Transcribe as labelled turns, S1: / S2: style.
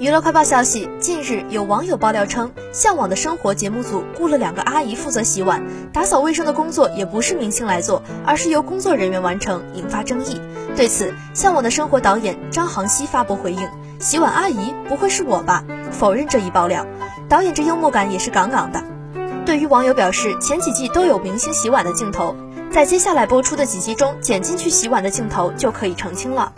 S1: 娱乐快报消息近日有网友爆料称向往的生活节目组雇了两个阿姨负责洗碗打扫卫生的工作也不是明星来做而是由工作人员完成引发争议。对此向往的生活导演张航熙发布回应洗碗阿姨不会是我吧？否认这一爆料。导演这幽默感也是杠杠的。对于网友表示前几季都有明星洗碗的镜头在接下来播出的几集中剪进去洗碗的镜头就可以澄清了。